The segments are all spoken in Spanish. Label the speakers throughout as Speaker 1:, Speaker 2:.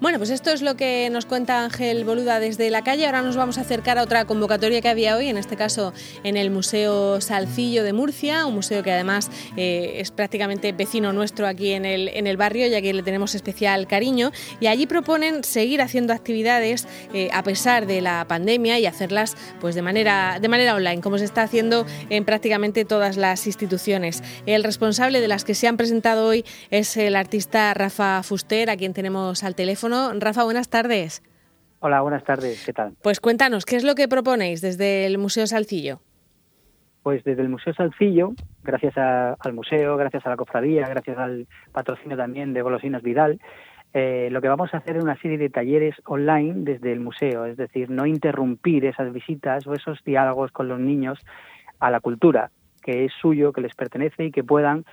Speaker 1: Bueno, pues esto es lo que nos cuenta Ángel Boluda desde la calle. Ahora nos vamos a acercar a otra convocatoria que había hoy, en este caso en el Museo Salcillo de Murcia, un museo que además eh, es prácticamente vecino nuestro aquí en el, en el barrio, ya que le tenemos especial cariño. Y allí proponen seguir haciendo actividades eh, a pesar de la pandemia y hacerlas pues de manera, de manera online, como se está haciendo en prácticamente todas las instituciones. El responsable de las que se han presentado hoy es el artista Rafa Fuster, a quien tenemos al teléfono. Rafa, buenas tardes.
Speaker 2: Hola, buenas tardes, ¿qué tal?
Speaker 1: Pues cuéntanos, ¿qué es lo que proponéis desde el Museo Salcillo?
Speaker 2: Pues desde el Museo Salcillo, gracias al museo, gracias a la cofradía, gracias al patrocinio también de Golosinas Vidal, eh, lo que vamos a hacer es una serie de talleres online desde el museo, es decir, no interrumpir esas visitas o esos diálogos con los niños a la cultura que es suyo, que les pertenece y que puedan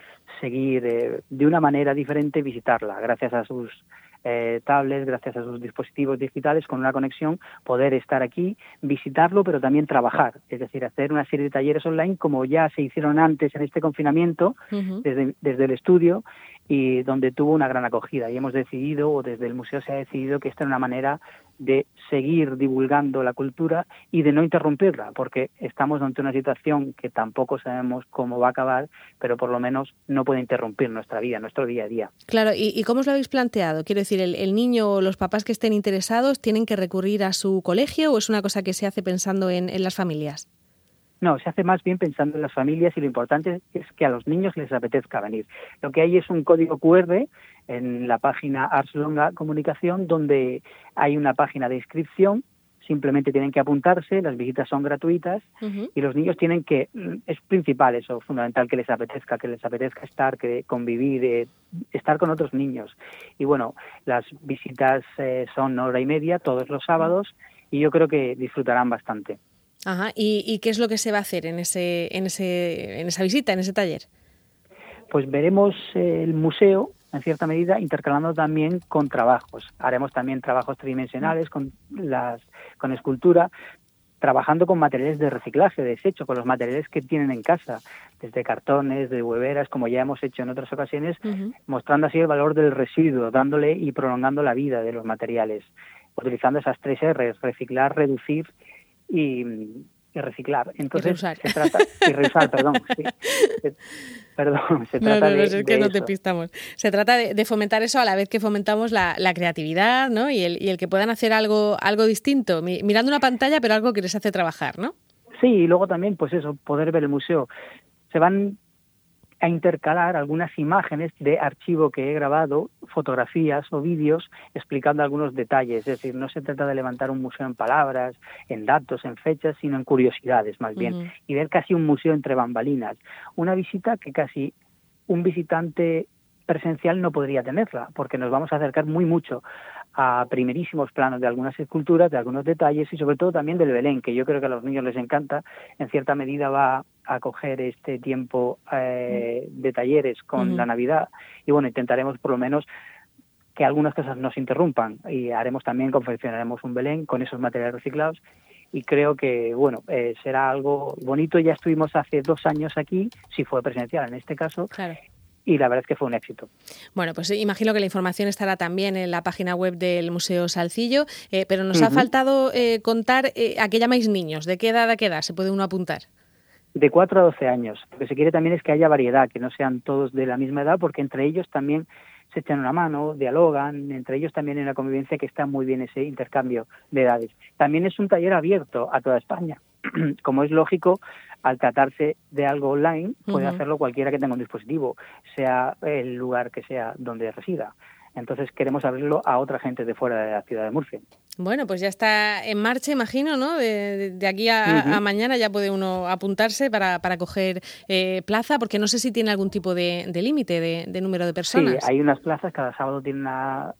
Speaker 2: seguir eh, de una manera diferente visitarla, gracias a sus eh, tablets, gracias a sus dispositivos digitales, con una conexión, poder estar aquí, visitarlo, pero también trabajar, es decir, hacer una serie de talleres online como ya se hicieron antes en este confinamiento, desde, desde el estudio, y donde tuvo una gran acogida. Y hemos decidido, o desde el museo se ha decidido, que esta es una manera de seguir divulgando la cultura y de no interrumpirla, porque estamos ante una situación que tampoco sabemos cómo va a acabar, pero por lo menos no puede interrumpir nuestra vida, nuestro día a día.
Speaker 1: Claro, ¿y, cómo os lo habéis planteado? Quiero decir, ¿el, niño o los papás que estén interesados tienen que recurrir a su colegio o es una cosa que se hace pensando en las familias?
Speaker 2: No, se hace más bien pensando en las familias y lo importante es que a los niños les apetezca venir. Lo que hay es un código QR en la página Ars Longa Comunicación donde hay una página de inscripción simplemente tienen que apuntarse, las visitas son gratuitas y los niños tienen que, mm, es principal eso, fundamental que les apetezca, que les apetezca estar, que convivir, eh, estar con otros niños. Y bueno, las visitas eh, son hora y media todos los sábados y yo creo que disfrutarán bastante.
Speaker 1: Ajá. ¿Y, qué es lo que se va a hacer en, ese, en, ese, en esa visita, en ese taller?
Speaker 2: Pues veremos el museo, en cierta medida, intercalando también con trabajos. Haremos también trabajos tridimensionales con, las, con escultura, trabajando con materiales de reciclaje, de desecho, con los materiales que tienen en casa, desde cartones, de hueveras, como ya hemos hecho en otras ocasiones, mostrando así el valor del residuo, dándole y prolongando la vida de los materiales, utilizando esas tres R's, reciclar, reducir y, reciclar. Entonces, se trata y reusar, perdón. perdón, se trata de,
Speaker 1: es que no te pistamos. Se trata de, fomentar eso a la vez que fomentamos la, creatividad, ¿no? Y el, y el que puedan hacer algo algo distinto, mirando una pantalla, pero algo que les hace trabajar, ¿no?
Speaker 2: Sí, y luego también, pues eso, poder ver el museo. Se van a intercalar algunas imágenes de archivo que he grabado, fotografías o vídeos explicando algunos detalles. Es decir, no se trata de levantar un museo en palabras, en datos, en fechas, sino en curiosidades más bien. Y ver casi un museo entre bambalinas. Una visita que casi un visitante presencial no podría tenerla, porque nos vamos a acercar muy mucho a primerísimos planos de algunas esculturas, de algunos detalles y sobre todo también del Belén, que yo creo que a los niños les encanta. En cierta medida va a coger este tiempo eh, de talleres con la Navidad y bueno, intentaremos por lo menos que algunas cosas no se interrumpan y haremos también, confeccionaremos un Belén con esos materiales reciclados y creo que bueno eh, será algo bonito. Ya estuvimos hace dos años aquí, si fue presencial en este caso, y la verdad es que fue un éxito.
Speaker 1: Bueno, pues imagino que la información estará también en la página web del Museo Salcillo, eh, pero nos ha faltado contar a qué llamáis niños, de qué edad a qué edad se puede uno apuntar
Speaker 2: de 4 a 12 años. Lo que se quiere también es que haya variedad, que no sean todos de la misma edad, porque entre ellos también se echan una mano, dialogan, entre ellos también en la convivencia que está muy bien ese intercambio de edades. También es un taller abierto a toda España. Como es lógico, al tratarse de algo online, puede hacerlo cualquiera que tenga un dispositivo, sea el lugar que sea donde resida. Entonces queremos abrirlo a otra gente de fuera de la ciudad de Murcia.
Speaker 1: Bueno, pues ya está en marcha, imagino, ¿no? De, aquí a, mañana ya puede uno apuntarse para, para coger eh, plaza, porque no sé si tiene algún tipo de, límite de, número de personas.
Speaker 2: Sí, hay unas plazas, cada sábado tiene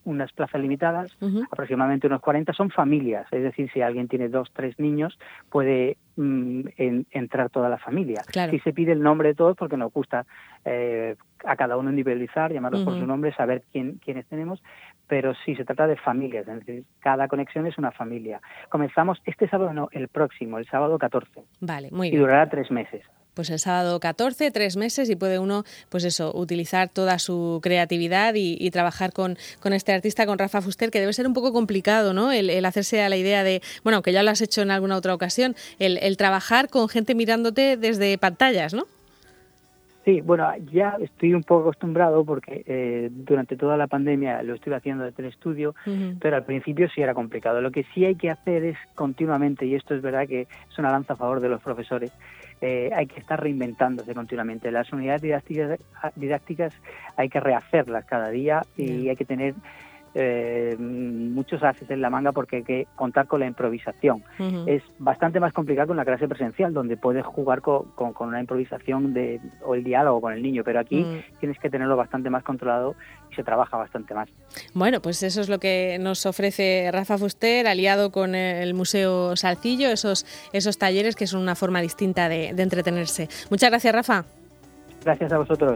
Speaker 2: unas plazas limitadas, aproximadamente unos 40, son familias, es decir, si alguien tiene dos, tres niños, puede mm, entrar toda la familia. Claro. Si se pide el nombre de todos, porque nos gusta eh, a cada uno individualizar, llamarlos por su nombre, saber quién, quiénes tenemos, pero sí se trata de familias, es decir, cada conexión es una familia. Comenzamos este sábado, no, el próximo, el sábado 14.
Speaker 1: Vale, muy
Speaker 2: bien. Y durará tres meses.
Speaker 1: pues el sábado 14, tres meses y puede uno, pues eso, utilizar toda su creatividad y, trabajar con, con, este artista, con Rafa Fuster, que debe ser un poco complicado, ¿no? El, hacerse a la idea de, bueno, que ya lo has hecho en alguna otra ocasión, el, el trabajar con gente mirándote desde pantallas, ¿no?
Speaker 2: Sí, bueno, ya estoy un poco acostumbrado porque eh, durante toda la pandemia lo estuve haciendo desde el estudio, pero al principio sí era complicado. Lo que sí hay que hacer es continuamente, y esto es verdad que es una lanza a favor de los profesores, eh, hay que estar reinventándose continuamente. Las unidades didácticas, didácticas hay que rehacerlas cada día y hay que tener eh, muchos haces en la manga porque hay que contar con la improvisación. Es bastante más complicado con la clase presencial, donde puedes jugar con, una improvisación de, o el diálogo con el niño, pero aquí mm. tienes que tenerlo bastante más controlado y se trabaja bastante más.
Speaker 1: Bueno, pues eso es lo que nos ofrece Rafa Fuster, aliado con el Museo Salcillo, esos, esos talleres que son una forma distinta de entretenerse. Muchas gracias, Rafa.
Speaker 2: Gracias a vosotros.